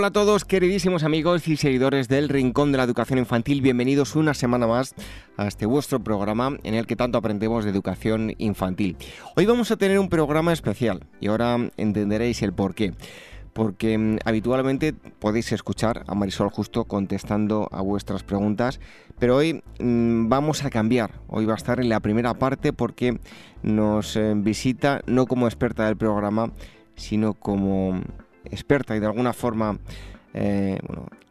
Hola a todos, queridísimos amigos y seguidores del Rincón de la Educación Infantil. Bienvenidos una semana más a este vuestro programa en el que tanto aprendemos de educación infantil. Hoy vamos a tener un programa especial y ahora entenderéis el por qué. Porque mm, habitualmente podéis escuchar a Marisol justo contestando a vuestras preguntas, pero hoy mm, vamos a cambiar. Hoy va a estar en la primera parte porque nos eh, visita no como experta del programa, sino como experta y de alguna forma eh,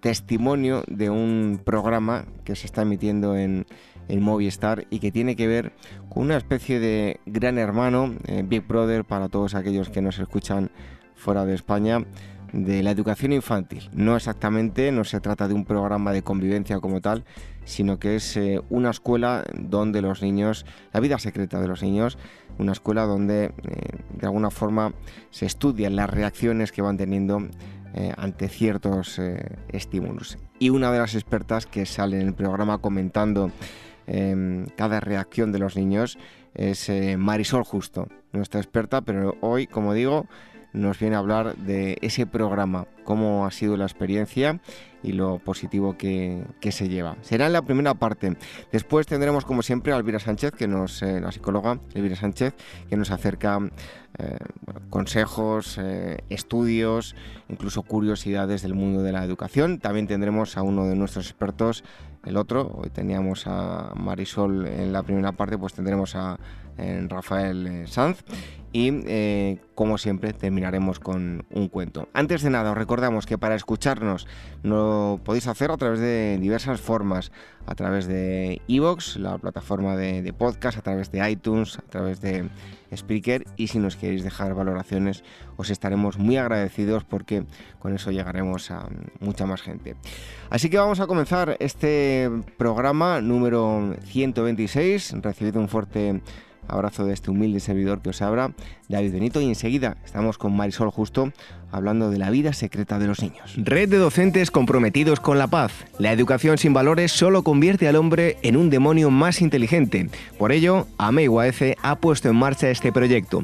testimonio de un programa que se está emitiendo en, en, Movistar y que tiene que ver con una especie de gran hermano, eh, Big Brother para todos aquellos que nos escuchan fuera de España de la educación infantil. No exactamente, no se trata de un programa de convivencia como tal, sino que es eh, una escuela donde los niños, la vida secreta de los niños, una escuela donde eh, de alguna forma se estudian las reacciones que van teniendo eh, ante ciertos estímulos. Y una de las expertas que sale en el programa comentando em, cada reacción de los niños es Marisol Justo, nuestra experta, pero hoy, como digo, nos viene a hablar de ese programa, cómo ha sido la experiencia y lo positivo que, se lleva. Será en la primera parte. Después tendremos, como siempre, a Elvira Sánchez, que nos, eh, la psicóloga Elvira Sánchez, que nos acerca eh, consejos, eh, estudios, incluso curiosidades del mundo de la educación. También tendremos a uno de nuestros expertos, el otro. Hoy teníamos a Marisol en la primera parte, pues tendremos a Rafael Sanz y eh, como siempre terminaremos con un cuento. Antes de nada os recordamos que para escucharnos podéis hacer a través de diversas formas, a través de Evox, la plataforma de, podcast, a través de iTunes, a través de Spreaker. Y si nos queréis dejar valoraciones os estaremos muy agradecidos porque con eso llegaremos a mucha más gente. Así que vamos a comenzar este programa número 126, recibido un fuerte Abrazo de este humilde servidor que os abra, David Benito, y enseguida estamos con Marisol Justo hablando de la vida secreta de los niños. Red de docentes comprometidos con la paz. La educación sin valores solo convierte al hombre en un demonio más inteligente. Por ello, AMEIUAF ha puesto en marcha este proyecto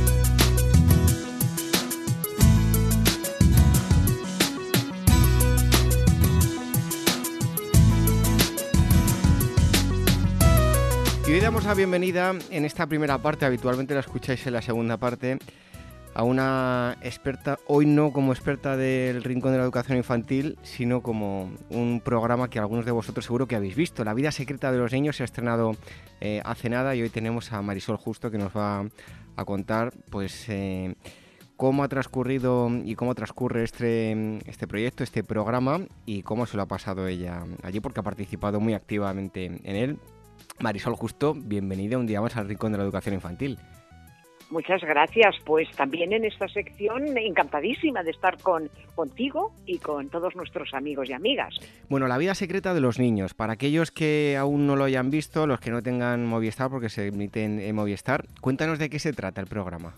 Y hoy damos la bienvenida en esta primera parte, habitualmente la escucháis en la segunda parte, a una experta, hoy no como experta del Rincón de la Educación Infantil, sino como un programa que algunos de vosotros seguro que habéis visto. La vida secreta de los niños se ha estrenado eh, hace nada y hoy tenemos a Marisol Justo que nos va a contar pues eh, cómo ha transcurrido y cómo transcurre este, este proyecto, este programa y cómo se lo ha pasado ella allí porque ha participado muy activamente en él Marisol Justo, bienvenida un día más al Rincón de la Educación Infantil. Muchas gracias. Pues también en esta sección encantadísima de estar con, contigo y con todos nuestros amigos y amigas. Bueno, la vida secreta de los niños. Para aquellos que aún no lo hayan visto, los que no tengan Movistar, porque se emiten en Movistar, cuéntanos de qué se trata el programa.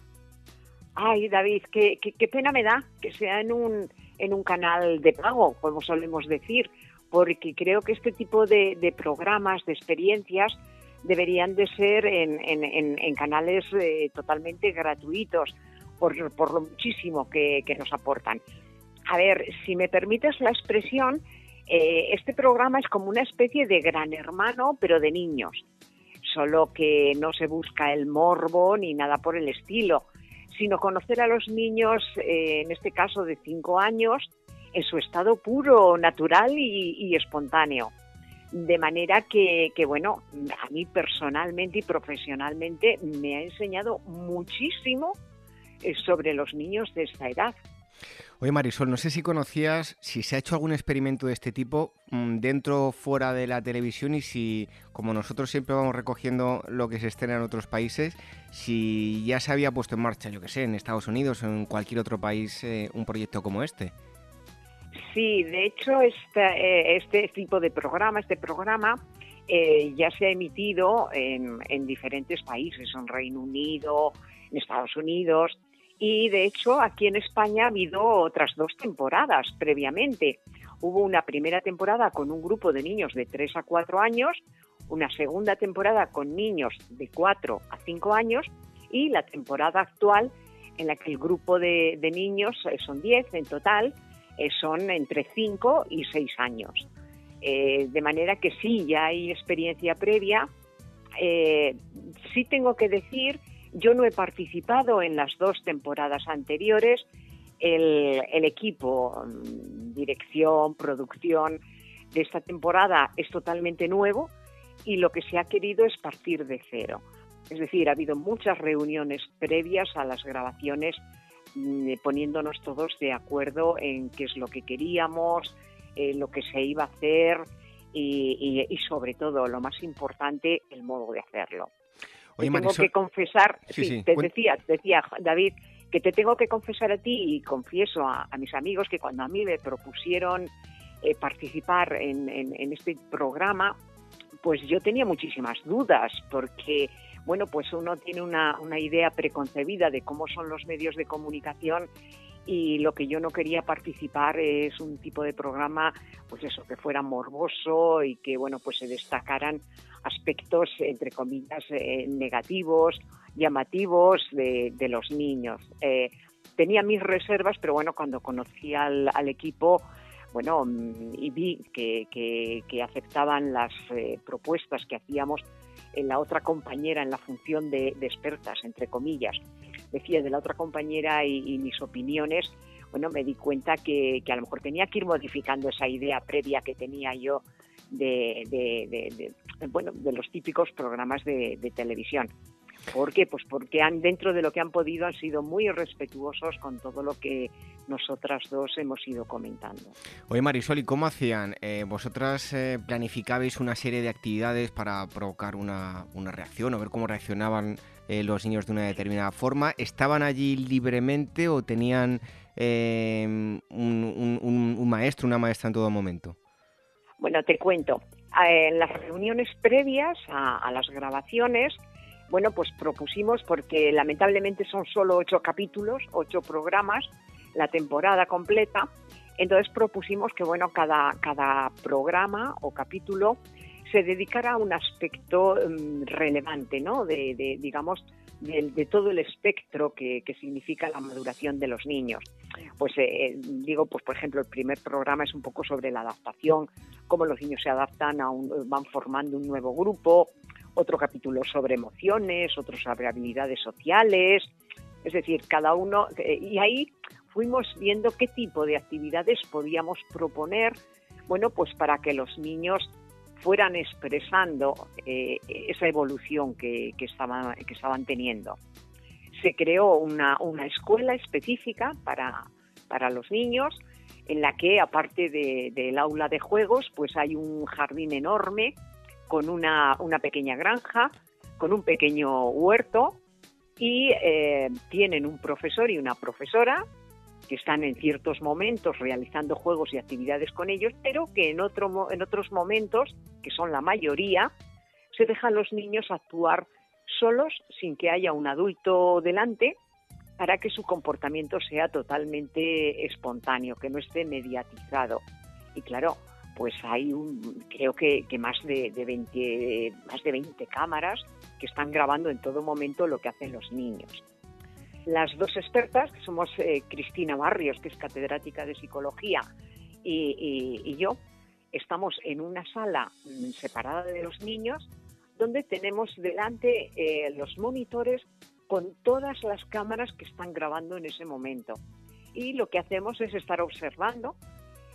Ay, David, qué, qué pena me da que sea en un, en un canal de pago, como solemos decir porque creo que este tipo de, programas, de experiencias, deberían de ser en, canales eh, totalmente gratuitos, por, lo muchísimo que, nos aportan. A ver, si me permites la expresión, eh, este programa es como una especie de gran hermano, pero de niños. solo que no se busca el morbo ni nada por el estilo, sino conocer a los niños, eh, en este caso de cinco años, en su estado puro, natural y, espontáneo. De manera que, que, bueno, a mí personalmente y profesionalmente me ha enseñado muchísimo eh, sobre los niños de esta edad. Oye Marisol, no sé si conocías si se ha hecho algún experimento de este tipo mm, dentro o fuera de la televisión y si, como nosotros siempre vamos recogiendo lo que se estrena en otros países, si ya se había puesto en marcha, yo que sé, en Estados Unidos o en cualquier otro país eh, un proyecto como este. Sí, de hecho este, este tipo de programa, este programa eh, ya se ha emitido en, en diferentes países, en Reino Unido, en Estados Unidos, y de hecho aquí en España ha habido otras dos temporadas previamente. Hubo una primera temporada con un grupo de niños de 3 a 4 años, una segunda temporada con niños de 4 a 5 años y la temporada actual en la que el grupo de, niños, eh, son 10 en total, eh, son entre 5 y 6 años. Eh, de manera que sí, ya hay experiencia previa. sí tengo que decir yo no he participado en las dos temporadas anteriores. El, equipo, mm, dirección, producción de esta temporada es totalmente nuevo y lo que se ha querido es partir de cero. Es decir, ha habido muchas reuniones previas a las grabaciones poniéndonos todos de acuerdo en qué es lo que queríamos, eh, lo que se iba a hacer y, sobre todo, lo más importante, el modo de hacerlo. Tengo que confesar, sí, te decía, decía David, que te tengo que confesar a ti y confieso a, mis amigos que cuando a mí me propusieron eh, participar en, este programa, pues yo tenía muchísimas dudas porque, bueno, pues uno tiene una, una idea preconcebida de cómo son los medios de comunicación y lo que yo no quería participar es un tipo de programa, pues eso, que fuera morboso y que, bueno, pues se destacaran aspectos, entre comillas, eh, negativos, llamativos de, los niños. Eh, tenía mis reservas, pero bueno, cuando conocí al, equipo, bueno, mm, y vi que, aceptaban las eh, propuestas que hacíamos la otra compañera en la función de, expertas, entre comillas, decía de la otra compañera y, mis opiniones, bueno, me di cuenta que, que, a lo mejor tenía que ir modificando esa idea previa que tenía yo de, de, bueno, de los típicos programas de, televisión. ¿Por qué? Pues porque han, dentro de lo que han podido han sido muy respetuosos con todo lo que nosotras dos hemos ido comentando. Oye Marisol, ¿y cómo hacían? Eh, ¿Vosotras eh, planificabais una serie de actividades para provocar una, reacción o ver cómo reaccionaban eh, los niños de una determinada forma? ¿Estaban allí libremente o tenían un, un maestro, una maestra en todo momento? Bueno, te cuento. En las reuniones previas a, las grabaciones, bueno, pues propusimos, porque lamentablemente son solo ocho capítulos, ocho programas, la temporada completa, entonces propusimos que, bueno, cada, cada programa o capítulo se dedicara a un aspecto mm, relevante, ¿no? De, digamos, de, todo el espectro que, significa la maduración de los niños. Pues eh, digo, pues por ejemplo, el primer programa es un poco sobre la adaptación, cómo los niños se adaptan a un, van formando un nuevo grupo, otro capítulo sobre emociones, otro sobre habilidades sociales, es decir, cada uno, eh, y ahí fuimos viendo qué tipo de actividades podíamos proponer, bueno, pues para que los niños fueran expresando eh, esa evolución que, estaban, que estaban teniendo. Se creó una, una escuela específica para, para los niños, en la que aparte del aula de juegos, pues hay un jardín enorme con una, una pequeña granja, con un pequeño huerto y eh, tienen un profesor y una profesora que están en ciertos momentos realizando juegos y actividades con ellos, pero que en, otro, en otros momentos, que son la mayoría, se dejan los niños actuar solos sin que haya un adulto delante para que su comportamiento sea totalmente espontáneo, que no esté mediatizado. Y claro, pues hay creo que, más de, 20, más de 20 cámaras que están grabando en todo momento lo que hacen los niños. Las dos expertas, que somos eh, Cristina Barrios, que es catedrática de psicología, y, y yo, estamos en una sala mm, separada de los niños donde tenemos delante eh, los monitores con todas las cámaras que están grabando en ese momento. Y lo que hacemos es estar observando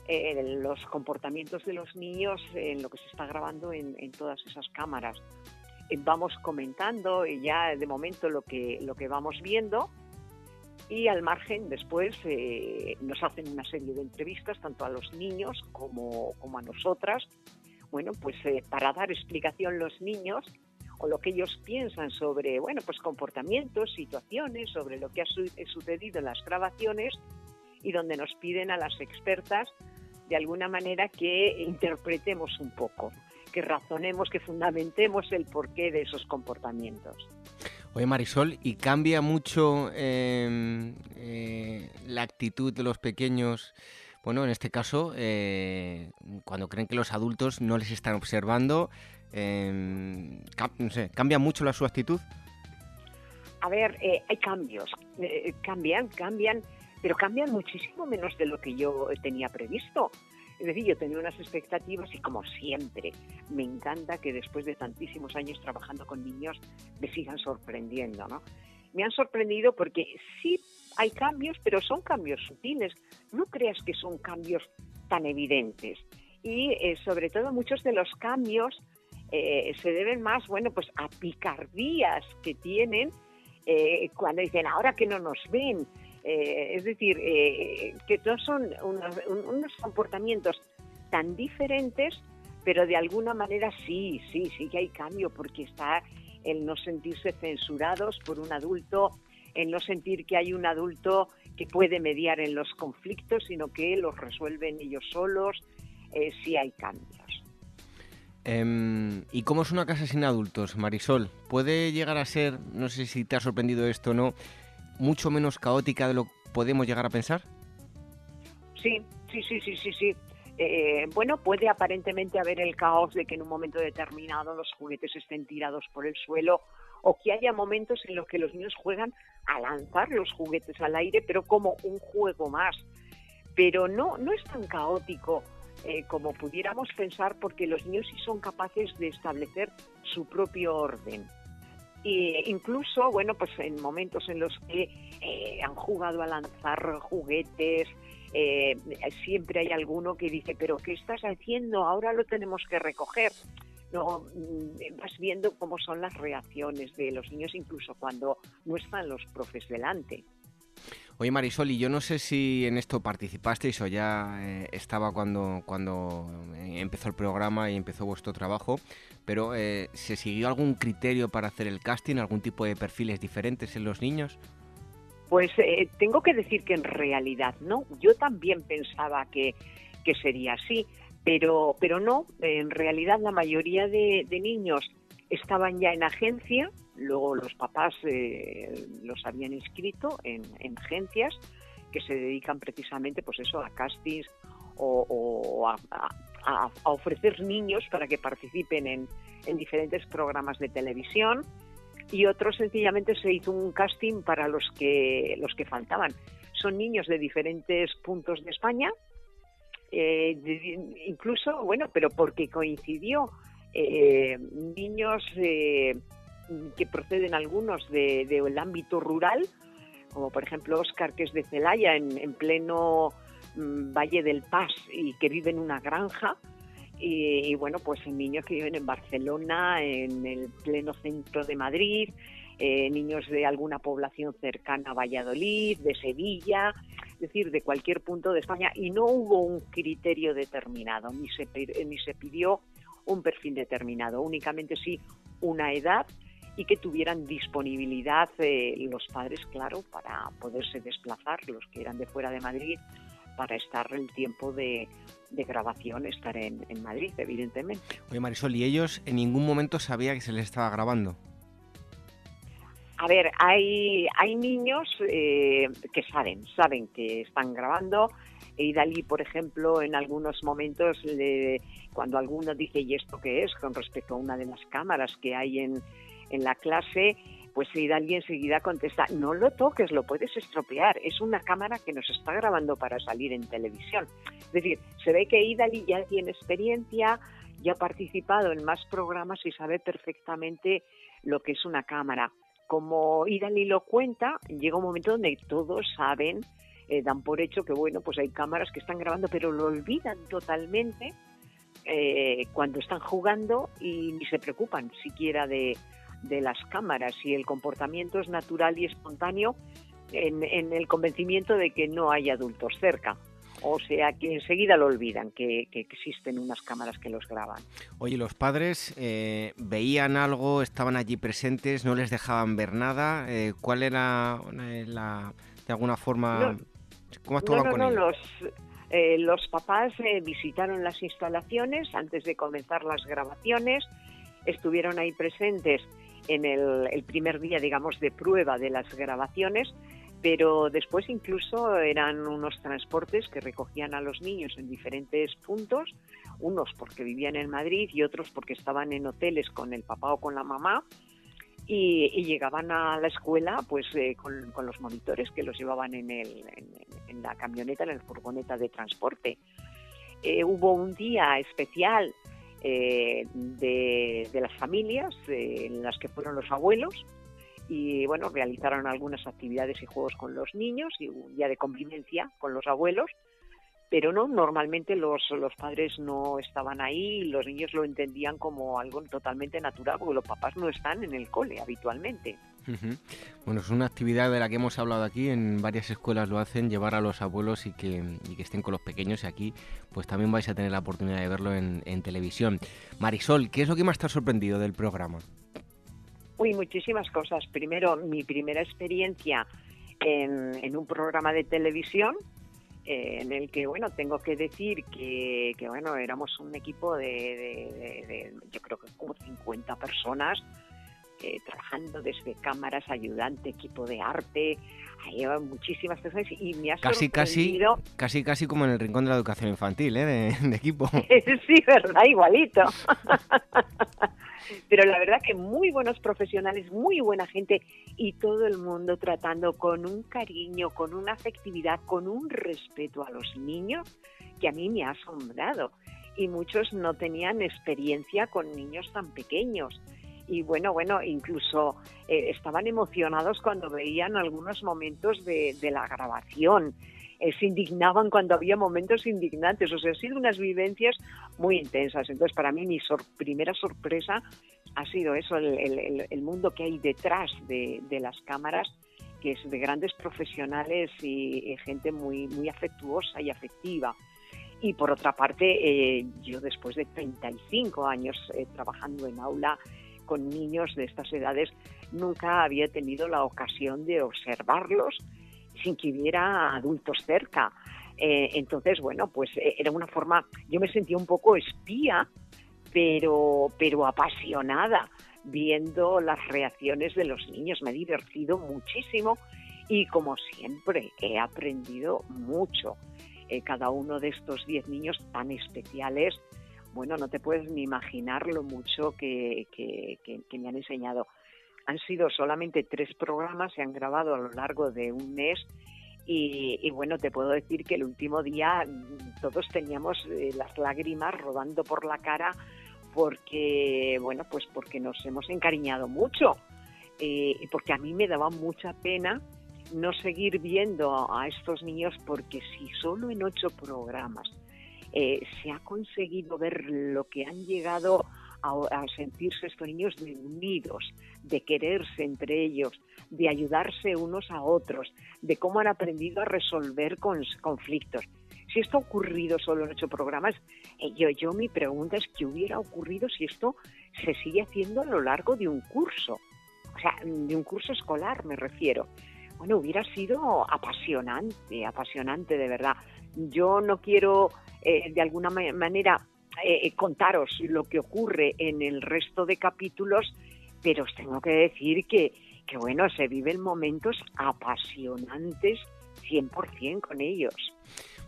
eh, los comportamientos de los niños en lo que se está grabando en, todas esas cámaras. vamos comentando ya de momento lo que, lo que vamos viendo y al margen después eh, nos hacen una serie de entrevistas tanto a los niños como, a nosotras, bueno, pues eh, para dar explicación los niños o lo que ellos piensan sobre, bueno, pues comportamientos, situaciones, sobre lo que ha sucedido en las grabaciones y donde nos piden a las expertas de alguna manera que interpretemos un poco, que razonemos, que fundamentemos el porqué de esos comportamientos. Oye Marisol, ¿y cambia mucho em, eh, la actitud de los pequeños? Bueno, en este caso, eh, cuando creen que los adultos no les están observando, em, no sé, ¿cambia mucho la, su actitud? A ver, eh, hay cambios, cambian, cambian, pero cambian muchísimo menos de lo que yo tenía previsto. Es decir, yo tenía unas expectativas y como siempre, me encanta que después de tantísimos años trabajando con niños me sigan sorprendiendo, ¿no? Me han sorprendido porque sí hay cambios, pero son cambios sutiles. No creas que son cambios tan evidentes. Y eh, sobre todo muchos de los cambios eh, se deben más, bueno, pues a picardías que tienen eh, cuando dicen, ahora que no nos ven, eh, es decir, eh, que todos son unos, comportamientos tan diferentes, pero de alguna manera sí, sí, sí que hay cambio, porque está el no sentirse censurados por un adulto, el no sentir que hay un adulto que puede mediar en los conflictos, sino que los resuelven ellos solos, eh, sí hay cambios. Em, ¿Y cómo es una casa sin adultos, Marisol? ¿Puede llegar a ser, no sé si te ha sorprendido esto o no, mucho menos caótica de lo que podemos llegar a pensar? Sí, sí, sí, sí, sí, sí. Eh, bueno, puede aparentemente haber el caos de que en un momento determinado los juguetes estén tirados por el suelo o que haya momentos en los que los niños juegan a lanzar los juguetes al aire, pero como un juego más. Pero no, no es tan caótico eh, como pudiéramos pensar porque los niños sí son capaces de establecer su propio orden. E incluso, bueno, pues en momentos en los que eh, han jugado a lanzar juguetes, eh, siempre hay alguno que dice, pero ¿qué estás haciendo? Ahora lo tenemos que recoger. No, mm, vas viendo cómo son las reacciones de los niños, incluso cuando no están los profes delante. Oye Marisol, y yo no sé si en esto participasteis o ya eh, estaba cuando, cuando eh, empezó el programa y empezó vuestro trabajo, pero eh, ¿se siguió algún criterio para hacer el casting, algún tipo de perfiles diferentes en los niños? Pues tengo que decir que en realidad no. Yo también pensaba que, que sería así, pero, pero no. En realidad la mayoría de niños estaban ya en agencia, luego los papás eh, los habían inscrito en, agencias que se dedican precisamente pues eso a castings o, a, ofrecer niños para que participen en, diferentes programas de televisión. Y otros sencillamente se hizo un casting para los que los que faltaban. Son niños de diferentes puntos de España eh, incluso bueno pero porque coincidió eh, niños que proceden algunos del de, ámbito rural, como por ejemplo Oscar, que es de Celaya, en, pleno mm, Valle del Paz y que vive en una granja. Y, bueno, pues niños que viven en Barcelona, en el pleno centro de Madrid, eh, niños de alguna población cercana a Valladolid, de Sevilla, es decir, de cualquier punto de España. Y no hubo un criterio determinado, ni se pidió un perfil determinado, únicamente sí una edad y que tuvieran disponibilidad eh, los padres, claro, para poderse desplazar, los que eran de fuera de Madrid, para estar el tiempo de, grabación, estar en, Madrid, evidentemente. Oye, Marisol, ¿y ellos en ningún momento sabía que se les estaba grabando? A ver, hay, hay niños eh, que saben, saben que están grabando, y Dalí, por ejemplo, en algunos momentos, cuando alguno dice, ¿y esto qué es? con respecto a una de las cámaras que hay en, en la clase, pues Idali enseguida contesta, no lo toques, lo puedes estropear, es una cámara que nos está grabando para salir en televisión. Es decir, se ve que Idali ya tiene experiencia, ya ha participado en más programas y sabe perfectamente lo que es una cámara. Como Idali lo cuenta, llega un momento donde todos saben, eh, dan por hecho que bueno, pues hay cámaras que están grabando, pero lo olvidan totalmente eh, cuando están jugando y ni se preocupan siquiera de, de las cámaras y el comportamiento es natural y espontáneo en, en, el convencimiento de que no hay adultos cerca. O sea que enseguida lo olvidan que, que existen unas cámaras que los graban. Oye, los padres eh, veían algo, estaban allí presentes, no les dejaban ver nada. Eh, ¿Cuál era eh, la, de alguna forma, no, cómo actuaban no, no, con no, ellos? Los, eh, los papás eh, visitaron las instalaciones antes de comenzar las grabaciones, estuvieron ahí presentes en el, el, primer día, digamos, de prueba de las grabaciones, pero después incluso eran unos transportes que recogían a los niños en diferentes puntos, unos porque vivían en Madrid y otros porque estaban en hoteles con el papá o con la mamá, y, y, llegaban a la escuela pues eh, con, con, los monitores que los llevaban en, el, en, en, la camioneta, en la furgoneta de transporte. Eh, hubo un día especial eh, de, las familias eh, en las que fueron los abuelos y bueno, realizaron algunas actividades y juegos con los niños y un día de convivencia con los abuelos pero no, normalmente los, los padres no estaban ahí y los niños lo entendían como algo totalmente natural porque los papás no están en el cole habitualmente. Uh -huh. Bueno, es una actividad de la que hemos hablado aquí, en varias escuelas lo hacen, llevar a los abuelos y que, y que estén con los pequeños y aquí pues también vais a tener la oportunidad de verlo en, en televisión. Marisol, ¿qué es lo que más te ha sorprendido del programa? Uy, muchísimas cosas. Primero, mi primera experiencia en, en un programa de televisión, eh, en el que, bueno, tengo que decir que, que bueno, éramos un equipo de, de, de, de, yo creo que como 50 personas, eh, trabajando desde cámaras, ayudante, equipo de arte, muchísimas personas y me ha casi, sorprendido... Casi, casi, casi como en el rincón de la educación infantil, ¿eh? De, de equipo. sí, verdad, igualito. Pero la verdad que muy buenos profesionales, muy buena gente y todo el mundo tratando con un cariño, con una afectividad, con un respeto a los niños que a mí me ha asombrado. Y muchos no tenían experiencia con niños tan pequeños y bueno, bueno, incluso eh, estaban emocionados cuando veían algunos momentos de, de la grabación. Eh, se indignaban cuando había momentos indignantes. O sea, han sido unas vivencias muy intensas. Entonces, para mí, mi sor primera sorpresa ha sido eso, el, el, el mundo que hay detrás de, de, las cámaras, que es de grandes profesionales y, y gente muy, muy afectuosa y afectiva. Y por otra parte, eh, yo después de 35 años eh, trabajando en aula, con niños de estas edades nunca había tenido la ocasión de observarlos sin que hubiera adultos cerca. Eh, entonces, bueno, pues eh, era una forma, yo me sentía un poco espía, pero, pero apasionada, viendo las reacciones de los niños. Me he divertido muchísimo y como siempre he aprendido mucho. Eh, cada uno de estos diez niños tan especiales bueno, no te puedes ni imaginar lo mucho que, que, que, que, me han enseñado. Han sido solamente tres programas, se han grabado a lo largo de un mes y, bueno, te puedo decir que el último día todos teníamos eh, las lágrimas rodando por la cara porque, bueno, pues porque nos hemos encariñado mucho eh, y porque a mí me daba mucha pena no seguir viendo a estos niños porque si solo en ocho programas eh, se ha conseguido ver lo que han llegado a, a, sentirse estos niños de unidos, de quererse entre ellos, de ayudarse unos a otros, de cómo han aprendido a resolver con, conflictos. Si esto ha ocurrido solo en ocho programas, eh, yo, yo mi pregunta es qué hubiera ocurrido si esto se sigue haciendo a lo largo de un curso, o sea, de un curso escolar me refiero. Bueno, hubiera sido apasionante, apasionante de verdad. Yo no quiero eh, de alguna manera eh, contaros lo que ocurre en el resto de capítulos, pero os tengo que decir que, que bueno, se viven momentos apasionantes 100% con ellos.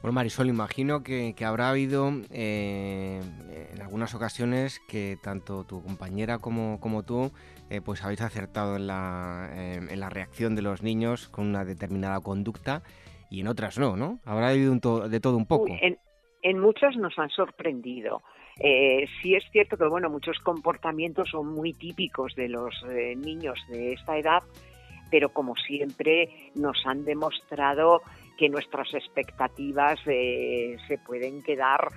Bueno, Marisol, imagino que, que habrá habido eh, en algunas ocasiones que tanto tu compañera como, como tú eh, pues habéis acertado en la, eh, en la reacción de los niños con una determinada conducta y en otras no, ¿no? Habrá habido un to de todo un poco. Uy, en, en muchas nos han sorprendido. Eh, sí es cierto que bueno, muchos comportamientos son muy típicos de los eh, niños de esta edad, pero como siempre nos han demostrado que nuestras expectativas eh, se pueden quedar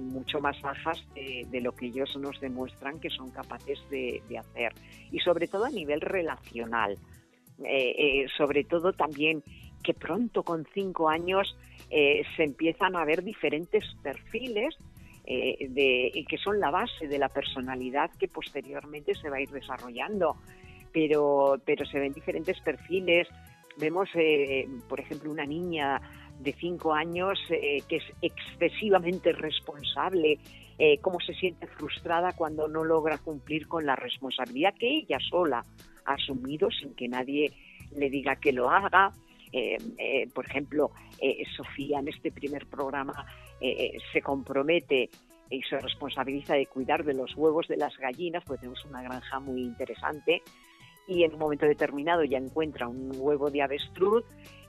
mucho más bajas de, lo que ellos nos demuestran que son capaces de, hacer. Y sobre todo a nivel relacional. sobre todo también que pronto con cinco años se empiezan a ver diferentes perfiles eh, de, que son la base de la personalidad que posteriormente se va a ir desarrollando. Pero, pero se ven diferentes perfiles. Vemos, eh, por ejemplo, una niña de cinco años eh, que es excesivamente responsable, cómo se siente frustrada cuando no logra cumplir con la responsabilidad que ella sola ha asumido sin que nadie le diga que lo haga. Por ejemplo, Sofía en este primer programa eh, se compromete y se responsabiliza de cuidar de los huevos de las gallinas, pues tenemos una granja muy interesante, y en un momento determinado ya encuentra un huevo de avestruz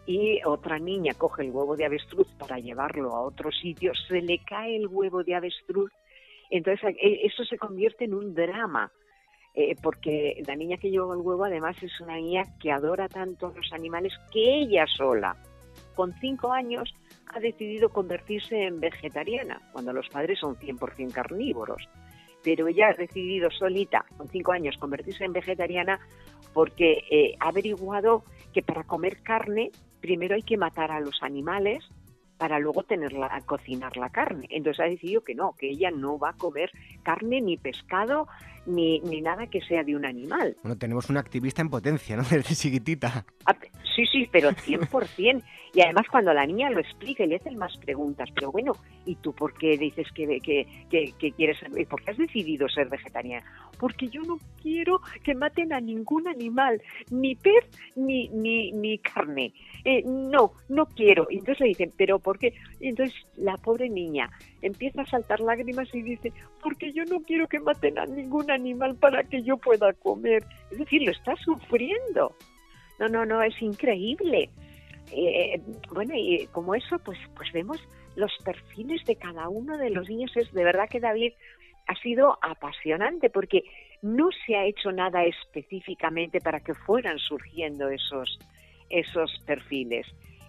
y otra niña coge el huevo de avestruz para llevarlo a otro sitio, se le cae el huevo de avestruz, entonces eh, eso se convierte en un drama. Eh, porque la niña que lleva el huevo además es una niña que adora tanto a los animales que ella sola, con cinco años, ha decidido convertirse en vegetariana, cuando los padres son 100% carnívoros. Pero ella ha decidido solita, con cinco años, convertirse en vegetariana porque eh, ha averiguado que para comer carne primero hay que matar a los animales para luego tenerla, cocinar la carne. Entonces ha decidido que no, que ella no va a comer carne ni pescado ni, ni nada que sea de un animal. Bueno, tenemos una activista en potencia, ¿no? Desde chiquitita. Ah, sí, sí, pero 100%. y además cuando la niña lo explica y le hacen más preguntas, pero bueno, ¿y tú por qué dices que, que, que, quieres ser, por qué has decidido ser vegetariana? Porque yo no quiero que maten a ningún animal, ni pez ni, ni, ni carne. Eh, no, no quiero. Y entonces le dicen, ¿pero por qué? Y entonces la pobre niña empieza a saltar lágrimas y dice, porque yo no quiero que maten a ningún animal para que yo pueda comer. Es decir, lo está sufriendo. No, no, no, es increíble. Eh, bueno, y como eso, pues, pues vemos los perfiles de cada uno de los niños. Es de verdad que David ha sido apasionante porque no se ha hecho nada específicamente para que fueran surgiendo esos, esos perfiles.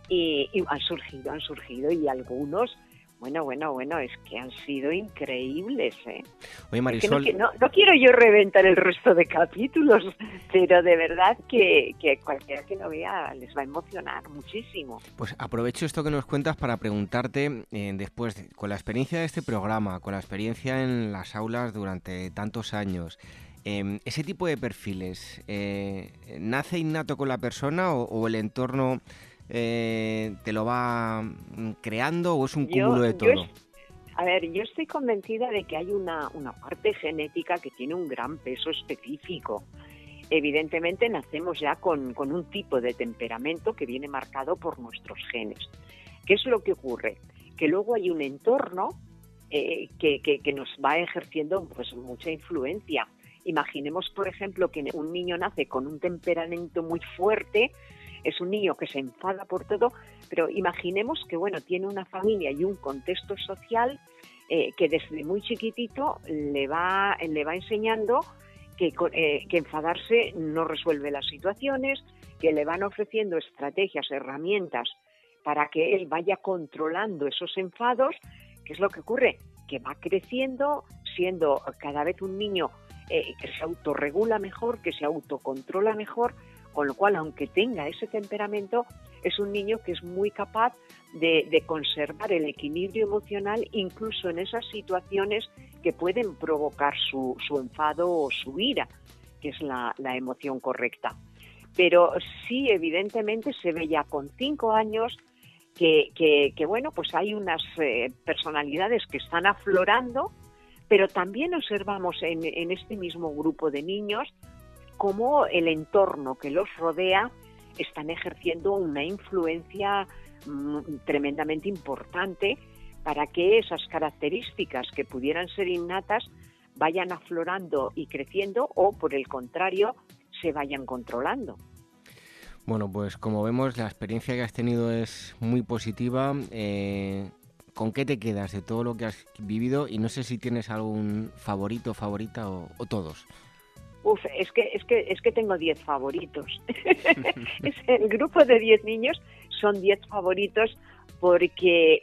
Y, y han surgido, han surgido y algunos bueno, bueno, bueno, es que han sido increíbles, ¿eh? Oye, Marisol... no, quiero yo reventar el resto de capítulos, pero de verdad que, cualquiera que lo vea les va a emocionar muchísimo. Pues aprovecho esto que nos cuentas para preguntarte, eh, después, con la experiencia de este programa, con la experiencia en las aulas durante tantos años, em, ¿ese tipo de perfiles eh, nace innato con la persona o el entorno eh, te lo va mm, creando o es un cúmulo de todo? a ver, yo estoy convencida de que hay una, una parte genética que tiene un gran peso específico. Evidentemente nacemos ya con, con un tipo de temperamento que viene marcado por nuestros genes. ¿Qué es lo que ocurre? Que luego hay un entorno eh, que, que, que, nos va ejerciendo pues, mucha influencia. Imaginemos, por ejemplo, que un niño nace con un temperamento muy fuerte, es un niño que se enfada por todo, pero imaginemos que bueno, tiene una familia y un contexto social eh, que desde muy chiquitito le va, le va enseñando que, eh, que enfadarse no resuelve las situaciones, que le van ofreciendo estrategias, herramientas para que él vaya controlando esos enfados, ¿qué es lo que ocurre? Que va creciendo, siendo cada vez un niño eh, que se autorregula mejor, que se autocontrola mejor, con lo cual, aunque tenga ese temperamento, es un niño que es muy capaz de, conservar el equilibrio emocional incluso en esas situaciones que pueden provocar su, enfado o su ira, que es la, emoción correcta. Pero sí, evidentemente, se ve ya con cinco años que, bueno, pues hay unas eh, personalidades que están aflorando, pero también observamos en este mismo grupo de niños cómo el entorno que los rodea están ejerciendo una influencia mm, tremendamente importante para que esas características que pudieran ser innatas vayan aflorando y creciendo o, por el contrario, se vayan controlando. Bueno, pues como vemos, la experiencia que has tenido es muy positiva. Eh, ¿con qué te quedas de todo lo que has vivido? Y no sé si tienes algún favorito, favorita o, todos. Uf, es que, es que, es que tengo 10 favoritos. es el grupo de 10 niños son 10 favoritos porque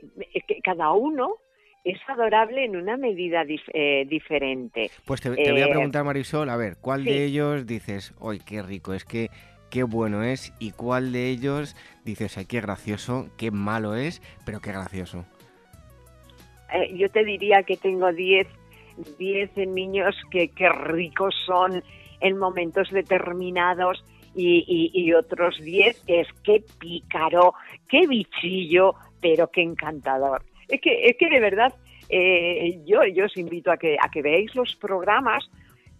cada uno es adorable en una medida eh, diferente. Pues te, voy a eh, preguntar, Marisol, a ver, ¿cuál de ellos dices, ¡ay, qué rico! Es que qué bueno es y cuál de ellos dices, ay, qué gracioso, qué malo es, pero qué gracioso. Eh, yo te diría que tengo 10 10 niños que, ricos son en momentos determinados y, y, otros 10 que es qué pícaro, qué bichillo, pero qué encantador. Es que, es que de verdad, eh, yo, yo os invito a que, a que veáis los programas,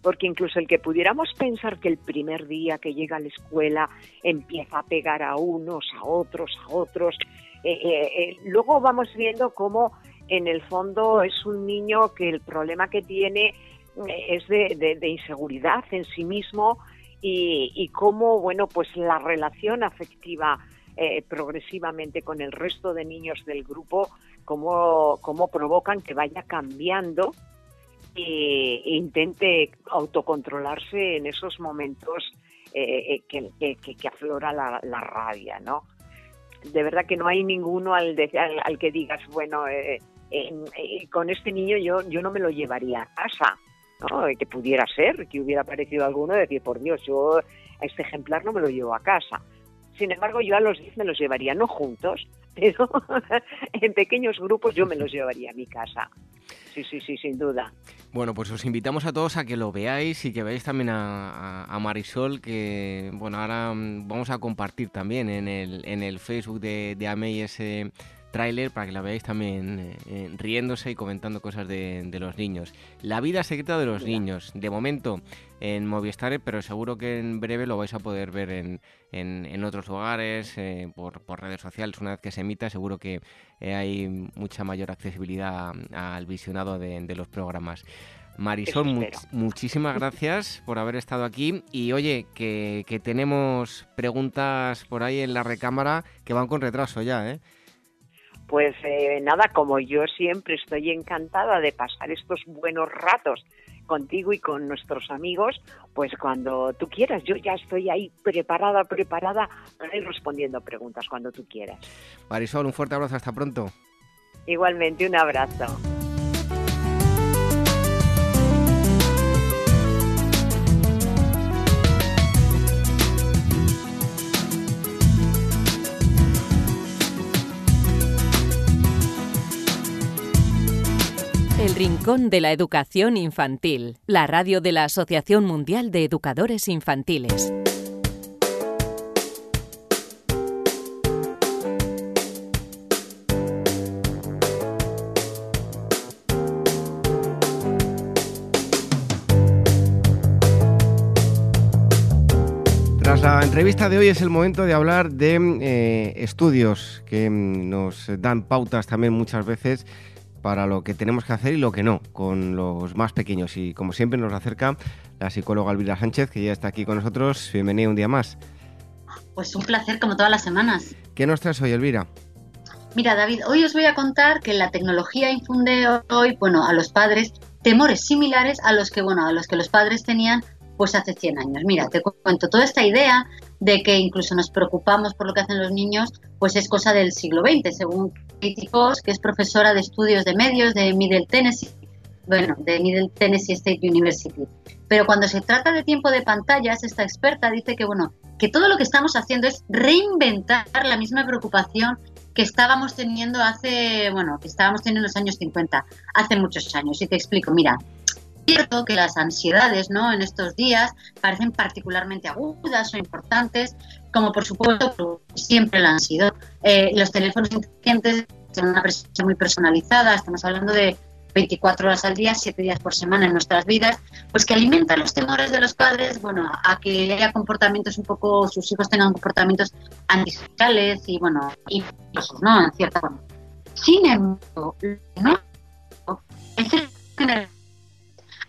porque incluso el que pudiéramos pensar que el primer día que llega a la escuela empieza a pegar a unos, a otros, a otros, eh, eh, luego vamos viendo cómo en el fondo es un niño que el problema que tiene es de, inseguridad en sí mismo y, cómo, bueno, pues la relación afectiva progresivamente con el resto de niños del grupo cómo, cómo provocan que vaya cambiando e, intente autocontrolarse en esos momentos eh, eh, que, que, aflora la, rabia, ¿no? De verdad que no hay ninguno al, al, que digas, bueno, eh, con este niño yo, yo no me lo llevaría a casa, ¿no? Que pudiera ser, que hubiera aparecido alguno decir, por Dios, yo a este ejemplar no me lo llevo a casa. Sin embargo, yo a los 10 me los llevaría, no juntos, pero en pequeños grupos yo me los llevaría a mi casa. Sí, sí, sí, sin duda. Bueno, pues os invitamos a todos a que lo veáis y que veáis también a, Marisol, que bueno, ahora mm, vamos a compartir también en el, en el Facebook de, de ese tráiler para que la veáis también eh, eh, riéndose y comentando cosas de, los niños. La vida secreta de los niños, de momento en Movistar, pero seguro que en breve lo vais a poder ver en, en, otros lugares, eh, por, redes sociales. Una vez que se emita, seguro que hay mucha mayor accesibilidad al visionado de, los programas. Marisol, muchísimas gracias por haber estado aquí. Y oye, que, que tenemos preguntas por ahí en la recámara que van con retraso ya, ¿eh? Pues eh, nada, como yo siempre estoy encantada de pasar estos buenos ratos contigo y con nuestros amigos, pues cuando tú quieras, yo ya estoy ahí preparada, preparada para ir respondiendo preguntas cuando tú quieras. Marisol, un fuerte abrazo, hasta pronto. Igualmente, un abrazo. Rincón de la Educación Infantil, la radio de la Asociación Mundial de Educadores Infantiles. Tras la entrevista de hoy es el momento de hablar de eh, estudios que mm, nos dan pautas también muchas veces para lo que tenemos que hacer y lo que no con los más pequeños. Y como siempre nos acerca la psicóloga Elvira Sánchez, que ya está aquí con nosotros. Bienvenida un día más. Pues un placer como todas las semanas. ¿Qué nos traes hoy, Elvira? Mira, David, hoy os voy a contar que la tecnología infunde hoy, bueno, a los padres temores similares a los que, bueno, a los que los padres tenían pues hace 100 años. Mira, te cuento toda esta idea de que incluso nos preocupamos por lo que hacen los niños, pues es cosa del siglo XX, según que es profesora de estudios de medios de Middle Tennessee, bueno, de Middle Tennessee State University. Pero cuando se trata de tiempo de pantallas, esta experta dice que, bueno, que todo lo que estamos haciendo es reinventar la misma preocupación que estábamos teniendo hace, bueno, que estábamos teniendo en los años 50, hace muchos años. Y te explico, mira, cierto que las ansiedades ¿no? en estos días parecen particularmente agudas o importantes, como por supuesto siempre la han sido. Eh, los teléfonos inteligentes tienen una presencia muy personalizada, estamos hablando de 24 horas al día, 7 días por semana en nuestras vidas, pues que alimentan los temores de los padres, bueno, a que haya comportamientos un poco, sus hijos tengan comportamientos antisociales y, bueno, y ¿no? En cierta forma. Sin embargo, no, es el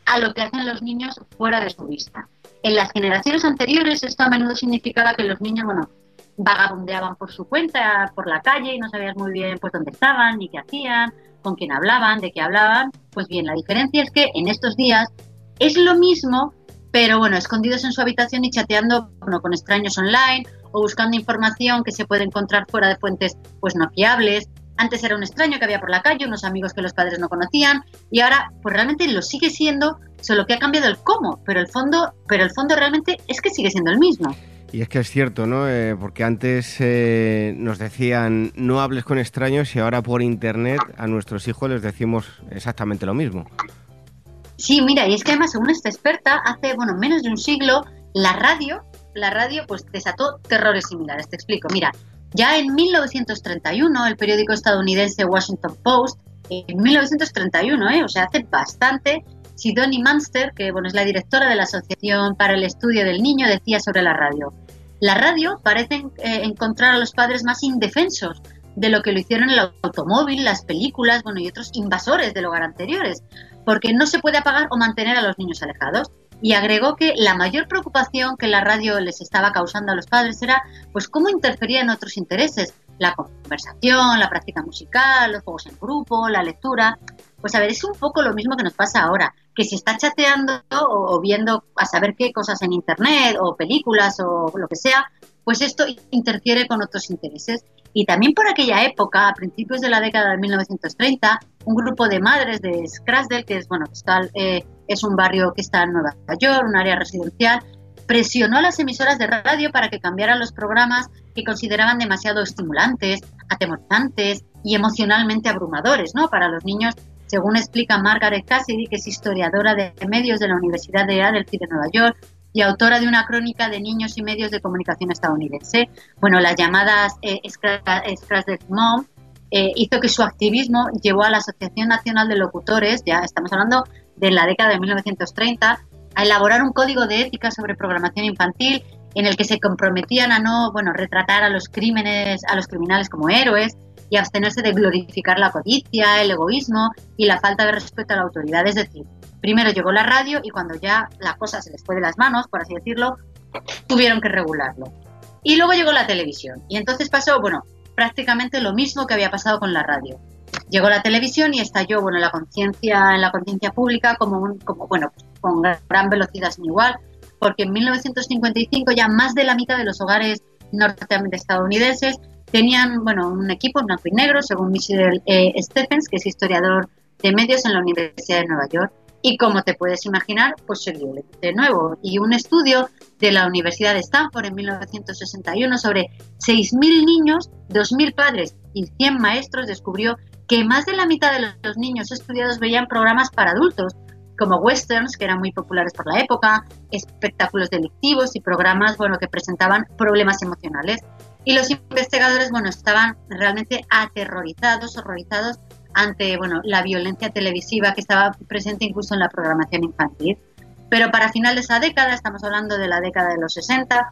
a lo que hacen los niños fuera de su vista. En las generaciones anteriores esto a menudo significaba que los niños, bueno, vagabundeaban por su cuenta, por la calle y no sabías muy bien pues dónde estaban, ni qué hacían, con quién hablaban, de qué hablaban. Pues bien, la diferencia es que en estos días es lo mismo, pero bueno, escondidos en su habitación y chateando bueno, con extraños online o buscando información que se puede encontrar fuera de fuentes pues no fiables. Antes era un extraño que había por la calle, unos amigos que los padres no conocían y ahora pues realmente lo sigue siendo, solo que ha cambiado el cómo, pero el fondo, pero el fondo realmente es que sigue siendo el mismo. Y es que es cierto, ¿no? Eh, porque antes eh, nos decían no hables con extraños y ahora por internet a nuestros hijos les decimos exactamente lo mismo. Sí, mira, y es que además, según esta experta, hace, bueno, menos de un siglo, la radio, la radio pues desató terrores similares. Te explico, mira, ya en 1931, el periódico estadounidense Washington Post, en 1931, ¿eh? o sea, hace bastante, Sidonie Munster, que bueno, es la directora de la Asociación para el Estudio del Niño, decía sobre la radio. La radio parece eh, encontrar a los padres más indefensos de lo que lo hicieron el automóvil, las películas, bueno, y otros invasores del hogar anteriores, porque no se puede apagar o mantener a los niños alejados. Y agregó que la mayor preocupación que la radio les estaba causando a los padres era pues cómo interfería en otros intereses, la conversación, la práctica musical, los juegos en grupo, la lectura. Pues a ver, es un poco lo mismo que nos pasa ahora, que si está chateando o, viendo a saber qué cosas en internet o películas o lo que sea, pues esto interfiere con otros intereses. Y también por aquella época, a principios de la década de 1930, un grupo de madres de Scrasdale, que es, bueno, eh, es un barrio que está en Nueva York, un área residencial, presionó a las emisoras de radio para que cambiaran los programas que consideraban demasiado estimulantes, atemorizantes y emocionalmente abrumadores, ¿no? Para los niños, según explica Margaret Cassidy, que es historiadora de medios de la Universidad de Adelphi de Nueva York y autora de una crónica de niños y medios de comunicación estadounidense. Bueno, las llamadas eh, de Mom eh, hizo que su activismo llevó a la Asociación Nacional de Locutores, ya estamos hablando de la década de 1930, a elaborar un código de ética sobre programación infantil en el que se comprometían a no, bueno, retratar a los crímenes, a los criminales como héroes y abstenerse de glorificar la codicia, el egoísmo y la falta de respeto a la autoridad. Es decir, primero llegó la radio y cuando ya la cosa se les fue de las manos, por así decirlo, tuvieron que regularlo. Y luego llegó la televisión. Y entonces pasó, bueno, prácticamente lo mismo que había pasado con la radio. Llegó la televisión y estalló, bueno, la conciencia en la conciencia pública como, un, como, bueno, con gran velocidad sin igual, porque en 1955 ya más de la mitad de los hogares norteamericanos estadounidenses tenían, bueno, un equipo blanco y negro, según Michelle eh, Stephens, que es historiador de medios en la Universidad de Nueva York. Y como te puedes imaginar, pues se dio de nuevo. Y un estudio de la Universidad de Stanford en 1961 sobre 6.000 niños, 2.000 padres y 100 maestros descubrió que más de la mitad de los niños estudiados veían programas para adultos, como westerns, que eran muy populares por la época, espectáculos delictivos y programas bueno, que presentaban problemas emocionales. Y los investigadores bueno, estaban realmente aterrorizados, horrorizados ante bueno, la violencia televisiva que estaba presente incluso en la programación infantil. Pero para final de esa década, estamos hablando de la década de los 60,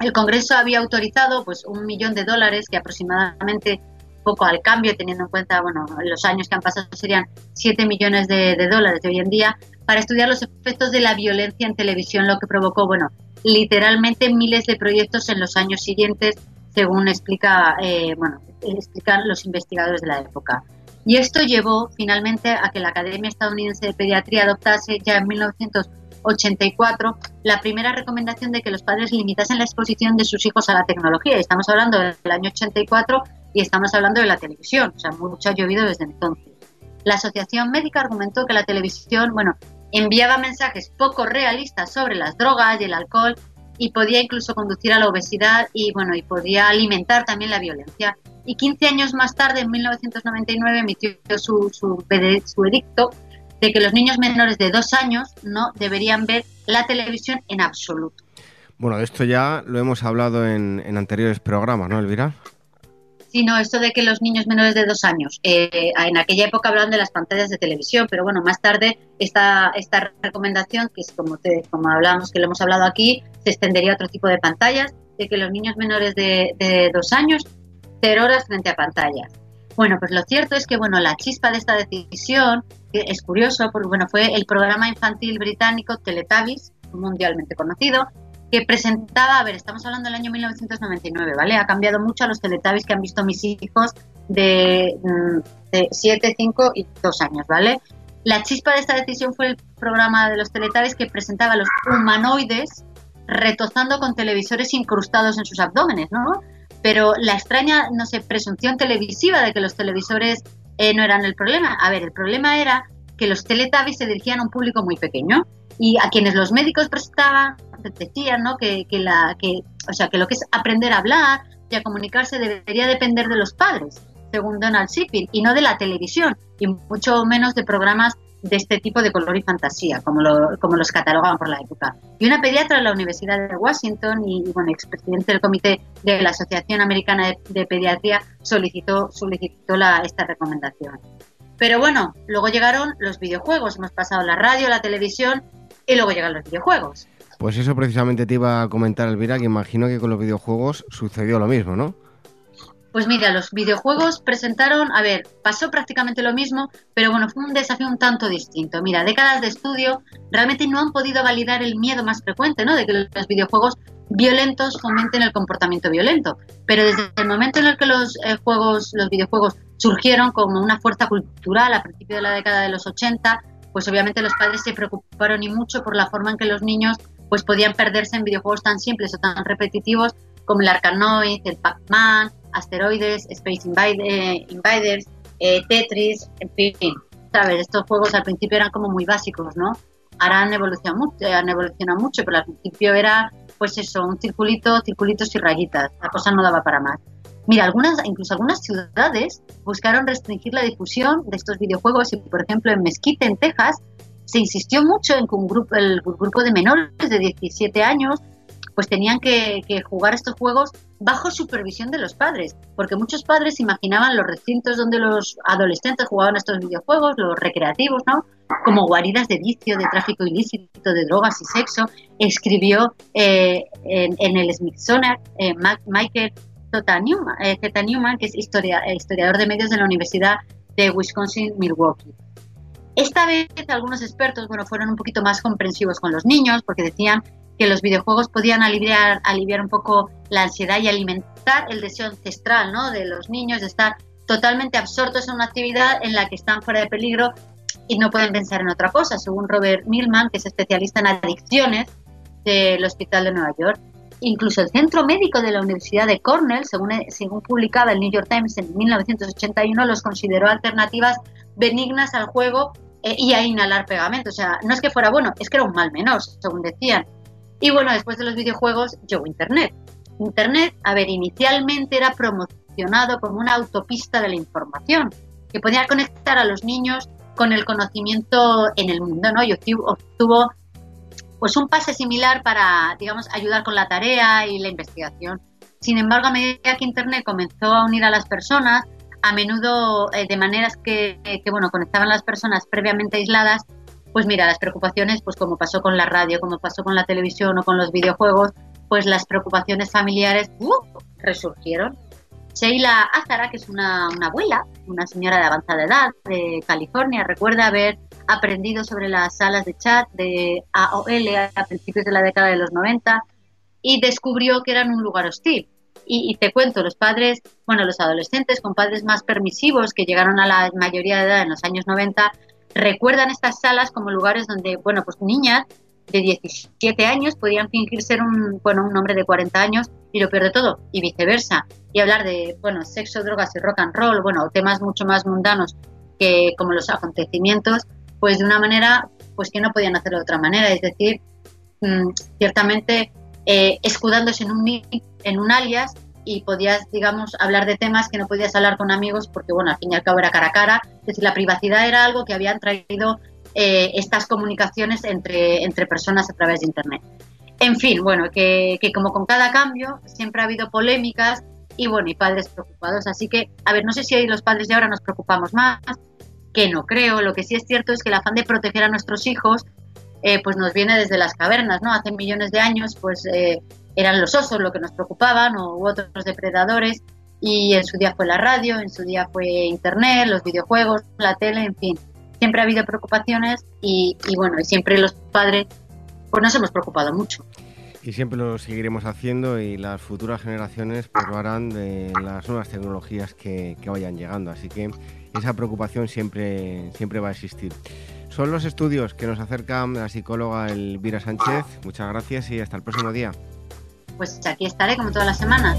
el Congreso había autorizado pues un millón de dólares, que aproximadamente poco al cambio, teniendo en cuenta bueno, los años que han pasado, serían 7 millones de, dólares de hoy en día, para estudiar los efectos de la violencia en televisión, lo que provocó, bueno, literalmente miles de proyectos en los años siguientes, según explica, eh, bueno, explican los investigadores de la época. Y esto llevó finalmente a que la Academia Estadounidense de Pediatría adoptase ya en 1984 la primera recomendación de que los padres limitasen la exposición de sus hijos a la tecnología. Estamos hablando del año 84 y estamos hablando de la televisión, o sea, mucho ha llovido desde entonces. La Asociación Médica argumentó que la televisión, bueno, enviaba mensajes poco realistas sobre las drogas y el alcohol y podía incluso conducir a la obesidad y, bueno, y podía alimentar también la violencia y 15 años más tarde, en 1999, emitió su, su, su edicto de que los niños menores de dos años no deberían ver la televisión en absoluto. Bueno, esto ya lo hemos hablado en, en anteriores programas, ¿no, Elvira? Sí, no, esto de que los niños menores de dos años, eh, en aquella época hablaban de las pantallas de televisión, pero bueno, más tarde esta, esta recomendación, que es como, te, como hablamos, que lo hemos hablado aquí, se extendería a otro tipo de pantallas, de que los niños menores de, de dos años horas frente a pantallas. Bueno, pues lo cierto es que bueno, la chispa de esta decisión es curioso porque bueno, fue el programa infantil británico Teletubbies, mundialmente conocido, que presentaba, a ver, estamos hablando del año 1999, ¿vale? Ha cambiado mucho a los Teletubbies que han visto mis hijos de, mm, de 7, 5 y 2 años, ¿vale? La chispa de esta decisión fue el programa de los Teletubbies que presentaba a los humanoides retozando con televisores incrustados en sus abdómenes, ¿no? Pero la extraña, no sé, presunción televisiva de que los televisores eh, no eran el problema. A ver, el problema era que los Teletubbies se dirigían a un público muy pequeño y a quienes los médicos prestaban decían, ¿no? Que, que, la, que, o sea, que lo que es aprender a hablar y a comunicarse debería depender de los padres, según Donald Sheffield, y no de la televisión, y mucho menos de programas de este tipo de color y fantasía, como, lo, como los catalogaban por la época. Y una pediatra de la Universidad de Washington y, bueno, expresidente del comité de la Asociación Americana de, Pediatría solicitó, solicitó la, esta recomendación. Pero bueno, luego llegaron los videojuegos, hemos pasado la radio, la televisión y luego llegan los videojuegos. Pues eso precisamente te iba a comentar, Elvira, que imagino que con los videojuegos sucedió lo mismo, ¿no? Pues mira, los videojuegos presentaron, a ver, pasó prácticamente lo mismo, pero bueno, fue un desafío un tanto distinto. Mira, décadas de estudio realmente no han podido validar el miedo más frecuente, ¿no? De que los videojuegos violentos fomenten el comportamiento violento. Pero desde el momento en el que los eh, juegos, los videojuegos surgieron como una fuerza cultural a principios de la década de los 80, pues obviamente los padres se preocuparon y mucho por la forma en que los niños pues podían perderse en videojuegos tan simples o tan repetitivos como el Arkanoid, el Pac-Man, Asteroides, Space eh, Invaders, eh, Tetris, en fin, ¿sabes? Estos juegos al principio eran como muy básicos, ¿no? Ahora han evolucionado mucho, han evolucionado mucho, pero al principio era, pues eso, un circulito, circulitos y rayitas. La cosa no daba para más. Mira, algunas, incluso algunas ciudades buscaron restringir la difusión de estos videojuegos y, por ejemplo, en Mesquite, en Texas, se insistió mucho en que un grupo, el grupo de menores de 17 años pues tenían que, jugar estos juegos bajo supervisión de los padres, porque muchos padres imaginaban los recintos donde los adolescentes jugaban estos videojuegos, los recreativos, ¿no? Como guaridas de vicio, de tráfico ilícito, de drogas y sexo. Escribió eh, en, el Smithsonian eh, Michael Zeta Newman, eh, Newman, que es historiador de medios de la Universidad de Wisconsin-Milwaukee. Esta vez algunos expertos bueno, fueron un poquito más comprensivos con los niños porque decían que los videojuegos podían aliviar, aliviar un poco la ansiedad y alimentar el deseo ancestral ¿no? de los niños de estar totalmente absortos en una actividad en la que están fuera de peligro y no pueden pensar en otra cosa, según Robert Millman, que es especialista en adicciones del Hospital de Nueva York. Incluso el Centro Médico de la Universidad de Cornell, según, según publicaba el New York Times en 1981, los consideró alternativas benignas al juego eh, y a inhalar pegamento. O sea, no es que fuera bueno, es que era un mal menor, según decían. Y bueno, después de los videojuegos llegó Internet. Internet, a ver, inicialmente era promocionado como una autopista de la información, que podía conectar a los niños con el conocimiento en el mundo, ¿no? Y obtuvo, pues un pase similar para, digamos, ayudar con la tarea y la investigación. Sin embargo, a medida que Internet comenzó a unir a las personas, a menudo eh, de maneras que, que, bueno, conectaban las personas previamente aisladas, pues mira, las preocupaciones, pues como pasó con la radio, como pasó con la televisión o con los videojuegos, pues las preocupaciones familiares uh, resurgieron. Sheila Azara, que es una, abuela, una señora de avanzada edad de California, recuerda haber aprendido sobre las salas de chat de AOL a principios de la década de los 90 y descubrió que eran un lugar hostil. Y, y, te cuento, los padres, bueno, los adolescentes con padres más permisivos que llegaron a la mayoría de edad en los años 90, recuerdan estas salas como lugares donde, bueno, pues niñas de 17 años podían fingir ser un, bueno, un hombre de 40 años y lo peor de todo, y viceversa, y hablar de, bueno, sexo, drogas y rock and roll, bueno, temas mucho más mundanos que como los acontecimientos, pues de una manera, pues que no podían hacerlo de otra manera, es decir, mm, ciertamente eh, escudándose en un, en un alias y podías, digamos, hablar de temas que no podías hablar con amigos porque, bueno, al fin y al cabo era cara a cara. Es decir, la privacidad era algo que habían traído eh, estas comunicaciones entre, entre personas a través de Internet. En fin, bueno, que, que, como con cada cambio siempre ha habido polémicas y, bueno, y padres preocupados. Así que, a ver, no sé si los padres de ahora nos preocupamos más, que no creo. Lo que sí es cierto es que el afán de proteger a nuestros hijos eh, pues nos viene desde las cavernas, ¿no? Hace millones de años, pues eh, eran los osos lo que nos preocupaban o u otros depredadores y en su día fue la radio, en su día fue internet, los videojuegos, la tele, en fin. Siempre ha habido preocupaciones y, y bueno, y siempre los padres pues nos hemos preocupado mucho. Y siempre lo seguiremos haciendo y las futuras generaciones pues, lo harán de las nuevas tecnologías que, que vayan llegando. Así que esa preocupación siempre, siempre va a existir. Son los estudios que nos acercan la psicóloga Elvira Sánchez. Muchas gracias y hasta el próximo día. Pues aquí estaré como todas las semanas.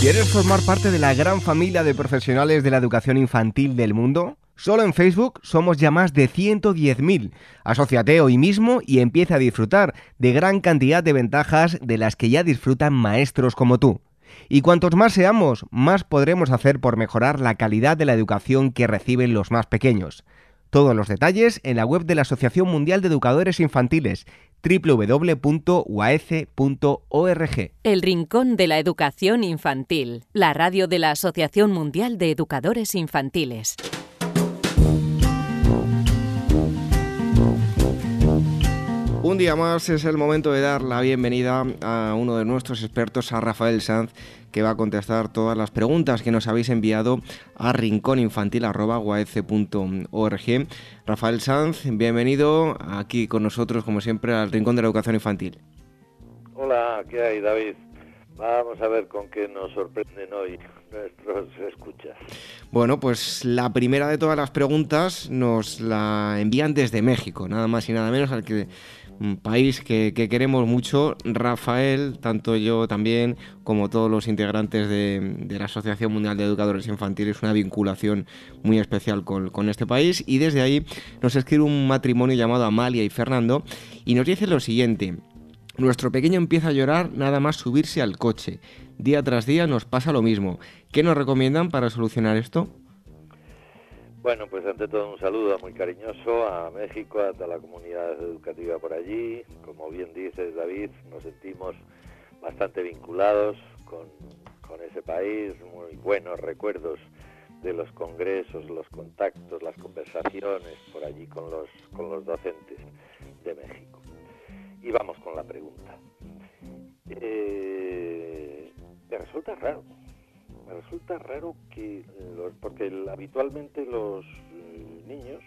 ¿Quieres formar parte de la gran familia de profesionales de la educación infantil del mundo? Solo en Facebook somos ya más de 110.000. Asociate hoy mismo y empieza a disfrutar de gran cantidad de ventajas de las que ya disfrutan maestros como tú. Y cuantos más seamos, más podremos hacer por mejorar la calidad de la educación que reciben los más pequeños. Todos los detalles en la web de la Asociación Mundial de Educadores Infantiles www.uaece.org. El Rincón de la Educación Infantil, la radio de la Asociación Mundial de Educadores Infantiles. Un día más es el momento de dar la bienvenida a uno de nuestros expertos, a Rafael Sanz, que va a contestar todas las preguntas que nos habéis enviado a rincóninfantil.org. Rafael Sanz, bienvenido aquí con nosotros, como siempre, al Rincón de la Educación Infantil. Hola, ¿qué hay, David? Vamos a ver con qué nos sorprenden hoy nuestros escuchas. Bueno, pues la primera de todas las preguntas nos la envían desde México, nada más y nada menos al que un país que, queremos mucho. Rafael, tanto yo también, como todos los integrantes de, la Asociación Mundial de Educadores Infantiles, una vinculación muy especial con, con, este país. Y desde ahí nos escribe un matrimonio llamado Amalia y Fernando y nos dice lo siguiente. Nuestro pequeño empieza a llorar nada más subirse al coche. Día tras día nos pasa lo mismo. ¿Qué nos recomiendan para solucionar esto? Bueno, pues ante todo un saludo muy cariñoso a México, a toda la comunidad educativa por allí. Como bien dices, David, nos sentimos bastante vinculados con, ese país, muy buenos recuerdos de los congresos, los contactos, las conversaciones por allí con los, con los docentes de México. Y vamos con la pregunta. Eh, me resulta raro me resulta raro que porque habitualmente los eh, niños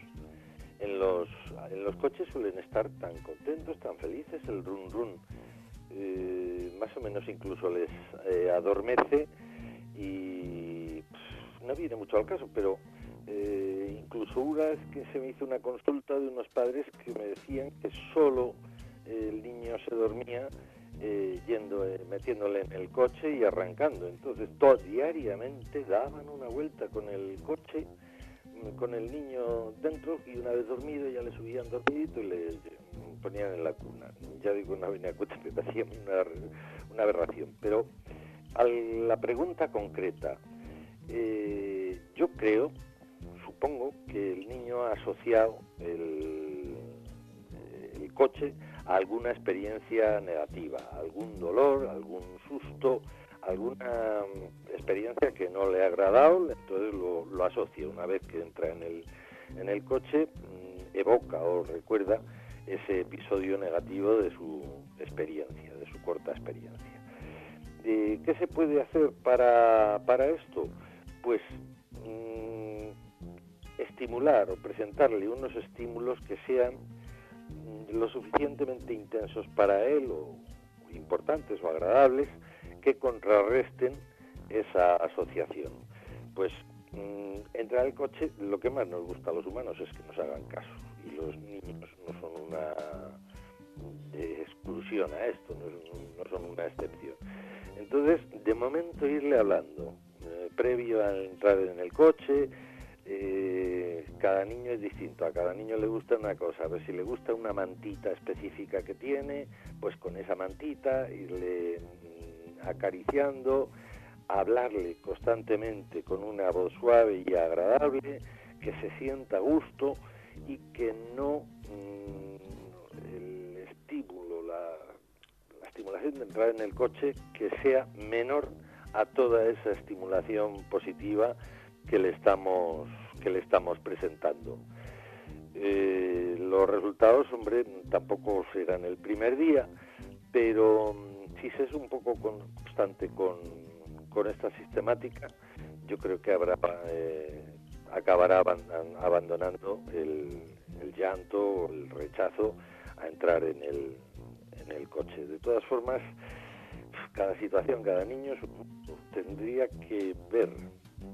en los en los coches suelen estar tan contentos, tan felices, el run run eh, más o menos incluso les eh, adormece y no viene mucho al caso, pero incluso una vez que se me hizo una consulta de unos padres que me decían que solo el niño se dormía eh, yendo, eh, metiéndole en el coche y arrancando. Entonces, todo, diariamente daban una vuelta con el coche, mm, con el niño dentro y una vez dormido ya le subían dormidito y le ponían en la cuna. Ya digo, una coche me parecía una, una aberración. Pero a la pregunta concreta, eh, yo creo, supongo que el niño ha asociado el coche alguna experiencia negativa, algún dolor, algún susto, alguna mm, experiencia que no le ha agradado, entonces lo, asocia. Una vez que entra en el, en el coche, mm, evoca o recuerda ese episodio negativo de su experiencia, de su corta experiencia. Eh, ¿Qué se puede hacer para, para esto? Pues mm, estimular o presentarle unos estímulos que sean lo suficientemente intensos para él o importantes o agradables que contrarresten esa asociación. Pues mm, entrar al coche, lo que más nos gusta a los humanos es que nos hagan caso y los niños no son una exclusión a esto, no, son una excepción. Entonces, de momento irle hablando, eh, previo a entrar en el coche, eh, cada niño es distinto, a cada niño le gusta una cosa, ver si le gusta una mantita específica que tiene, pues con esa mantita irle mm, acariciando, hablarle constantemente con una voz suave y agradable, que se sienta a gusto y que no mm, el estímulo, la estimulación de entrar en el coche, que sea menor a toda esa estimulación positiva que le estamos que le estamos presentando. Eh, los resultados, hombre, tampoco serán el primer día, pero mm, si se es un poco constante con, con esta sistemática, yo creo que habrá eh, acabará abandonando el, el llanto, el rechazo a entrar en el, en el coche. De todas formas, cada situación, cada niño tendría que ver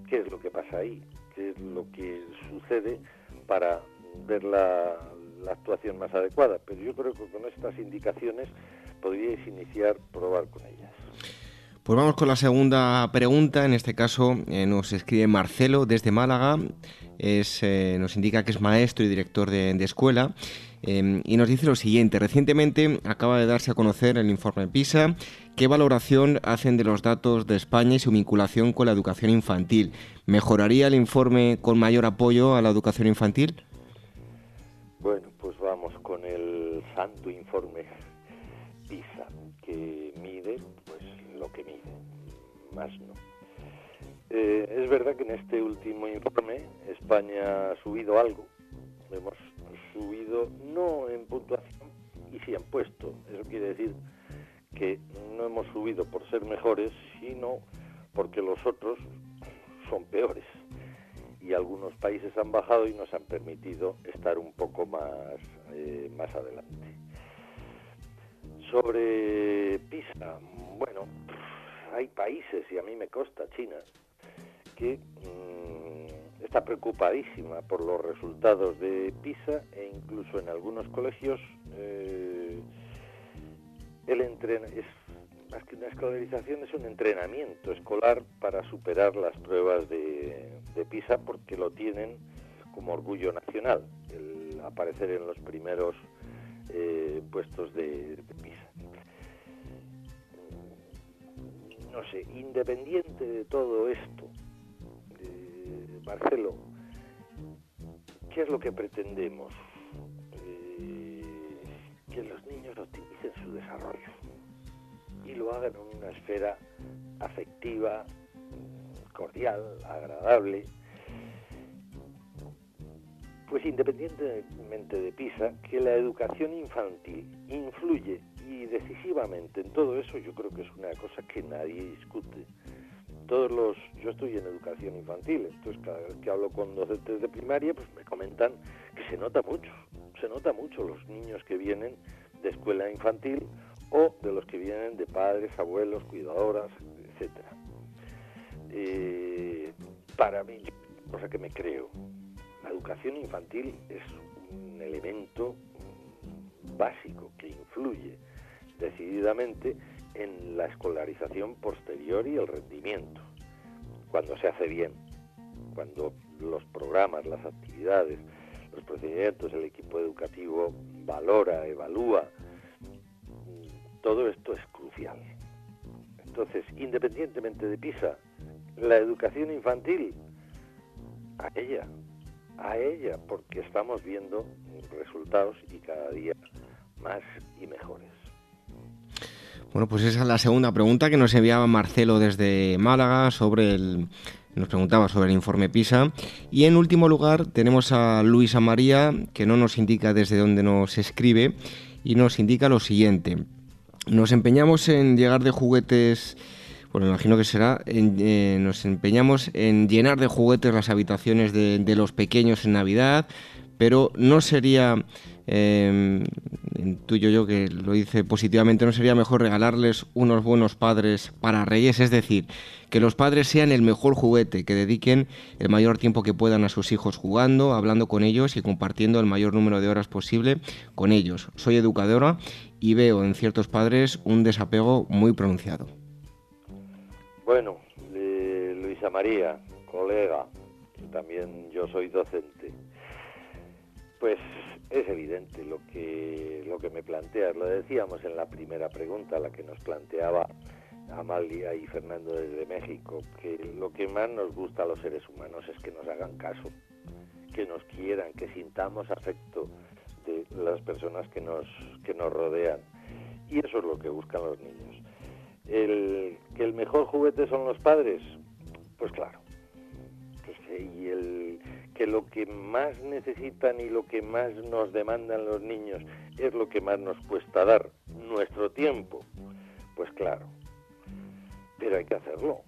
qué es lo que pasa ahí, qué es lo que sucede para ver la, la actuación más adecuada. Pero yo creo que con estas indicaciones podríais iniciar, probar con ellas. Pues vamos con la segunda pregunta. En este caso eh, nos escribe Marcelo desde Málaga. Es, eh, nos indica que es maestro y director de, escuela. Em, y nos dice lo siguiente. Recientemente acaba de darse a conocer el informe PISA. ¿Qué valoración hacen de los datos de España y su vinculación con la educación infantil? ¿Mejoraría el informe con mayor apoyo a la educación infantil? Bueno, pues vamos con el santo informe PISA, que mide lo que mide, más no. Eh, es verdad que en este último informe España ha subido algo, hemos subido no en puntuación y sí en puesto, eso quiere decir que no hemos subido por ser mejores, sino porque los otros son peores y algunos países han bajado y nos han permitido estar un poco más, eh, más adelante. Sobre PISA, bueno, hay países, y a mí me consta, China, que mm, está preocupadísima por los resultados de PISA e incluso en algunos colegios eh, el es más que una escolarización es un entrenamiento escolar para superar las pruebas de, PISA porque lo tienen como orgullo nacional el aparecer en los primeros eh, puestos de PISA. no sé, independiente de todo esto, Marcelo, ¿qué es lo que pretendemos? Que los niños optimicen su desarrollo y lo hagan en una esfera afectiva, cordial, agradable. Pues independientemente de PISA, que la educación infantil influye y decisivamente en todo eso yo creo que es una cosa que nadie discute. Todos los, yo estoy en educación infantil, entonces cada vez que hablo con docentes de primaria, pues me comentan que se nota mucho, se nota mucho los niños que vienen de escuela infantil o de los que vienen de padres, abuelos, cuidadoras, etcétera. Eh, para mí, cosa que me creo, la educación infantil es un elemento básico que influye decididamente en la escolarización posterior y el rendimiento, cuando se hace bien, cuando los programas, las actividades, los procedimientos, el equipo educativo valora, evalúa, todo esto es crucial. Entonces, independientemente de PISA, la educación infantil, a ella, a ella, porque estamos viendo resultados y cada día más y mejores. Bueno, pues esa es la segunda pregunta que nos enviaba Marcelo desde Málaga sobre el, nos preguntaba sobre el informe PISA. Y en último lugar tenemos a Luisa María, que no nos indica desde dónde nos escribe, y nos indica lo siguiente. Nos empeñamos en llegar de juguetes, bueno, imagino que será, eh, nos empeñamos en llenar de juguetes las habitaciones de, de los pequeños en Navidad, pero no sería eh, intuyo yo que lo dice positivamente, ¿no sería mejor regalarles unos buenos padres para reyes? Es decir, que los padres sean el mejor juguete, que dediquen el mayor tiempo que puedan a sus hijos jugando, hablando con ellos y compartiendo el mayor número de horas posible con ellos. Soy educadora y veo en ciertos padres un desapego muy pronunciado. Bueno, Luisa María, colega, también yo soy docente. Es evidente lo que, lo que me planteas. Lo decíamos en la primera pregunta, la que nos planteaba Amalia y Fernando desde México, que lo que más nos gusta a los seres humanos es que nos hagan caso, que nos quieran, que sintamos afecto de las personas que nos, que nos rodean. Y eso es lo que buscan los niños. El, ¿Que el mejor juguete son los padres? Pues claro. Pues, y el, que lo que más necesitan y lo que más nos demandan los niños es lo que más nos cuesta dar, nuestro tiempo. Pues claro, pero hay que hacerlo.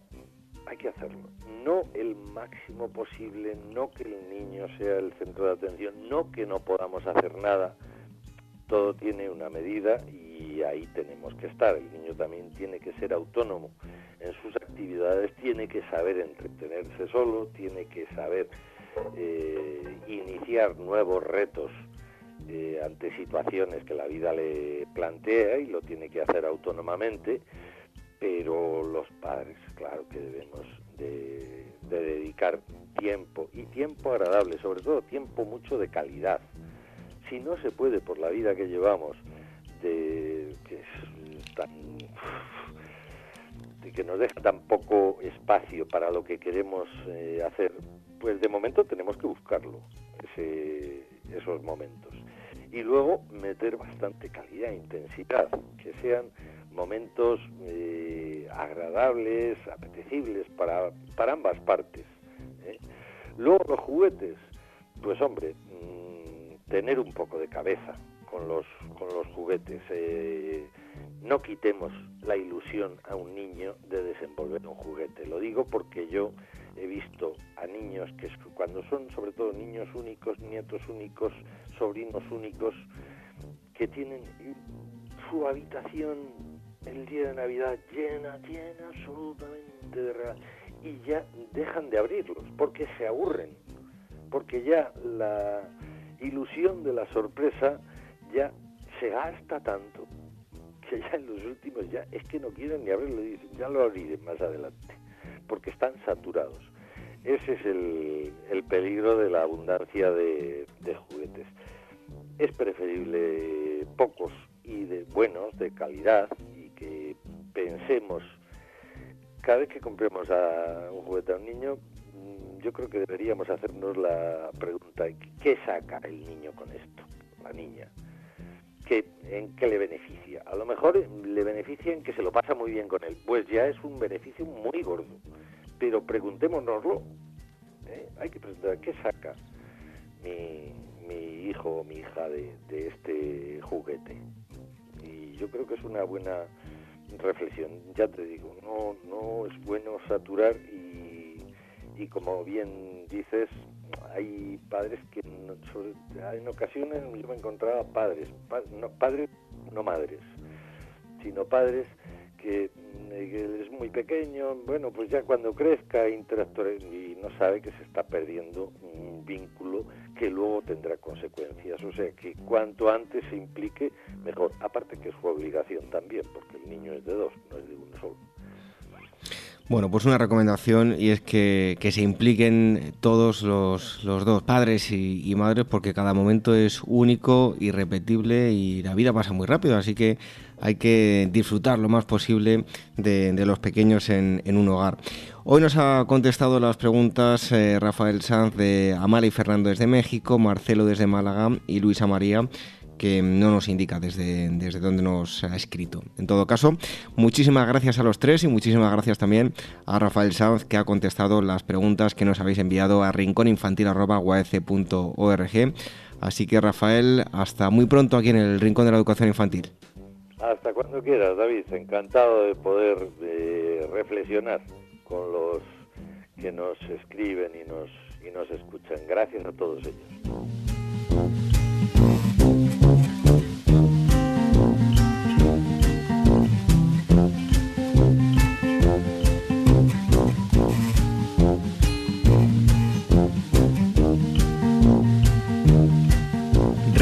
hay que hacerlo. No el máximo posible, no que el niño sea el centro de atención, no que no podamos hacer nada. Todo tiene una medida y ahí tenemos que estar. El niño también tiene que ser autónomo en sus actividades, tiene que saber entretenerse solo, tiene que saber eh, iniciar nuevos retos eh, ante situaciones que la vida le plantea y lo tiene que hacer autónomamente pero los padres, claro que debemos de, dedicar tiempo y tiempo agradable, sobre todo tiempo mucho de calidad. Si no se puede por la vida que llevamos, de que es tan que nos deja tan poco espacio para lo que queremos eh, hacer, pues de momento tenemos que buscarlo, esos momentos. Y luego meter bastante calidad, intensidad, que sean momentos eh, agradables, apetecibles para, para ambas partes. ¿eh? Luego los juguetes, pues hombre, mm, tener un poco de cabeza con los, con los juguetes. Eh, no quitemos la ilusión a un niño de desenvolver un juguete. Lo digo porque yo he visto a niños que cuando son sobre todo niños únicos, nietos únicos, sobrinos únicos, que tienen su habitación el día de Navidad llena, llena absolutamente de regalos y ya dejan de abrirlos porque se aburren, porque ya la ilusión de la sorpresa ya se gasta tanto que ya en los últimos ya es que no quieren ni abrirlo, dicen, ya lo abriré más adelante, porque están saturados. Ese es el, el peligro de la abundancia de, de juguetes. Es preferible pocos y de buenos, de calidad, que pensemos, cada vez que compremos a un juguete a un niño, mm, yo creo que deberíamos hacernos la pregunta, ¿qué saca el niño con esto? La niña. ¿Qué, ¿En qué le beneficia? A lo mejor le beneficia en que se lo pasa muy bien con él. Pues ya es un beneficio muy gordo. Pero preguntémonoslo. ¿eh? Hay que preguntar, ¿qué saca mi, mi hijo o mi hija de, de este juguete? Y yo creo que es una buena reflexión. Ya te digo, no, no es bueno saturar y, y como bien dices, hay padres que en ocasiones yo me encontraba padres, no, padres no madres, sino padres que, que, es muy pequeño, bueno, pues ya cuando crezca interactuará y no sabe que se está perdiendo un vínculo que luego tendrá consecuencias. O sea que cuanto antes se implique, mejor. Aparte que es su obligación también, porque el niño es de dos, no es de uno solo. Bueno, pues una recomendación y es que, se impliquen todos los, dos, padres y, madres, porque cada momento es único, irrepetible y la vida pasa muy rápido, así que hay que disfrutar lo más posible de, los pequeños en, un hogar. Hoy nos ha contestado las preguntas eh, Rafael Sanz de Amala y Fernando desde México, Marcelo desde Málaga y Luisa María que no nos indica desde, desde dónde nos ha escrito. En todo caso, muchísimas gracias a los tres y muchísimas gracias también a Rafael Sanz que ha contestado las preguntas que nos habéis enviado a rincóninfantil.org. Así que Rafael, hasta muy pronto aquí en el Rincón de la Educación Infantil. Hasta cuando quieras, David. Encantado de poder reflexionar con los que nos escriben y nos, y nos escuchan. Gracias a todos ellos.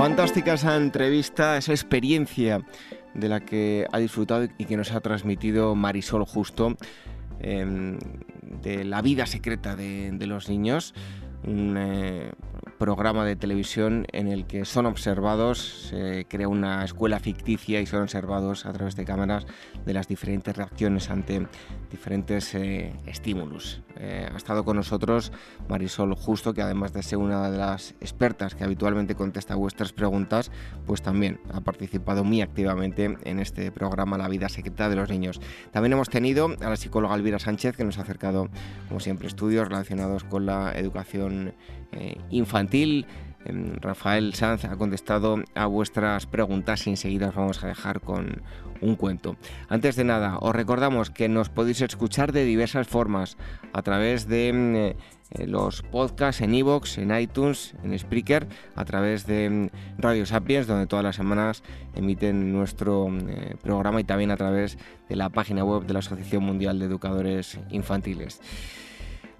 Fantástica esa entrevista, esa experiencia de la que ha disfrutado y que nos ha transmitido Marisol Justo, em, de la vida secreta de, los niños, un eh, programa de televisión en el que son observados, se crea una escuela ficticia y son observados a través de cámaras de las diferentes reacciones ante diferentes eh, estímulos. Eh, ha estado con nosotros Marisol Justo, que además de ser una de las expertas que habitualmente contesta vuestras preguntas, pues también ha participado muy activamente en este programa La vida secreta de los niños. También hemos tenido a la psicóloga Elvira Sánchez, que nos ha acercado, como siempre, estudios relacionados con la educación eh, infantil. Em, Rafael Sanz ha contestado a vuestras preguntas y enseguida os vamos a dejar con un cuento. Antes de nada, os recordamos que nos podéis escuchar de diversas formas a través de mm, eh, los podcasts en iVoox, en iTunes, en Spreaker, a través de mm, Radio Sapiens, donde todas las semanas emiten nuestro programa y también a través de la página web de la Asociación Mundial de Educadores Infantiles.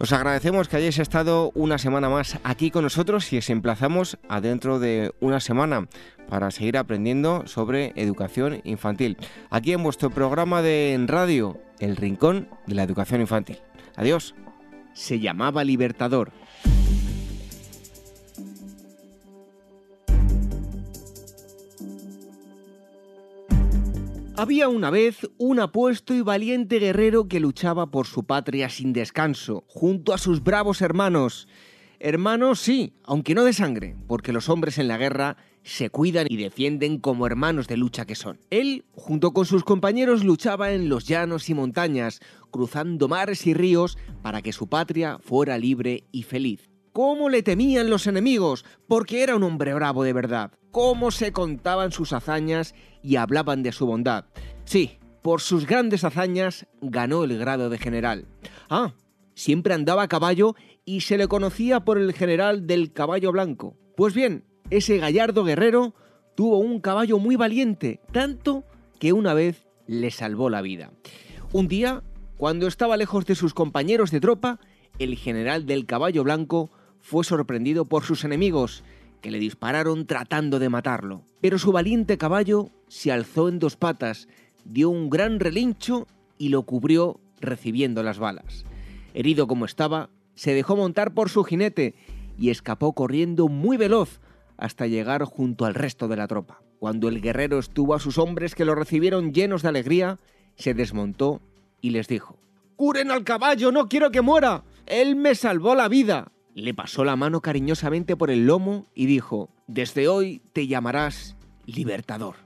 Os agradecemos que hayáis estado una semana más aquí con nosotros y os emplazamos a dentro de una semana para seguir aprendiendo sobre educación infantil. Aquí en vuestro programa de radio, El Rincón de la Educación Infantil. Adiós. Se llamaba Libertador. Había una vez un apuesto y valiente guerrero que luchaba por su patria sin descanso, junto a sus bravos hermanos. Hermanos sí, aunque no de sangre, porque los hombres en la guerra se cuidan y defienden como hermanos de lucha que son. Él, junto con sus compañeros, luchaba en los llanos y montañas, cruzando mares y ríos para que su patria fuera libre y feliz. ¿Cómo le temían los enemigos? Porque era un hombre bravo de verdad cómo se contaban sus hazañas y hablaban de su bondad. Sí, por sus grandes hazañas ganó el grado de general. Ah, siempre andaba a caballo y se le conocía por el general del caballo blanco. Pues bien, ese gallardo guerrero tuvo un caballo muy valiente, tanto que una vez le salvó la vida. Un día, cuando estaba lejos de sus compañeros de tropa, el general del caballo blanco fue sorprendido por sus enemigos que le dispararon tratando de matarlo. Pero su valiente caballo se alzó en dos patas, dio un gran relincho y lo cubrió recibiendo las balas. Herido como estaba, se dejó montar por su jinete y escapó corriendo muy veloz hasta llegar junto al resto de la tropa. Cuando el guerrero estuvo a sus hombres que lo recibieron llenos de alegría, se desmontó y les dijo, ¡Curen al caballo, no quiero que muera! Él me salvó la vida. Le pasó la mano cariñosamente por el lomo y dijo, desde hoy te llamarás Libertador.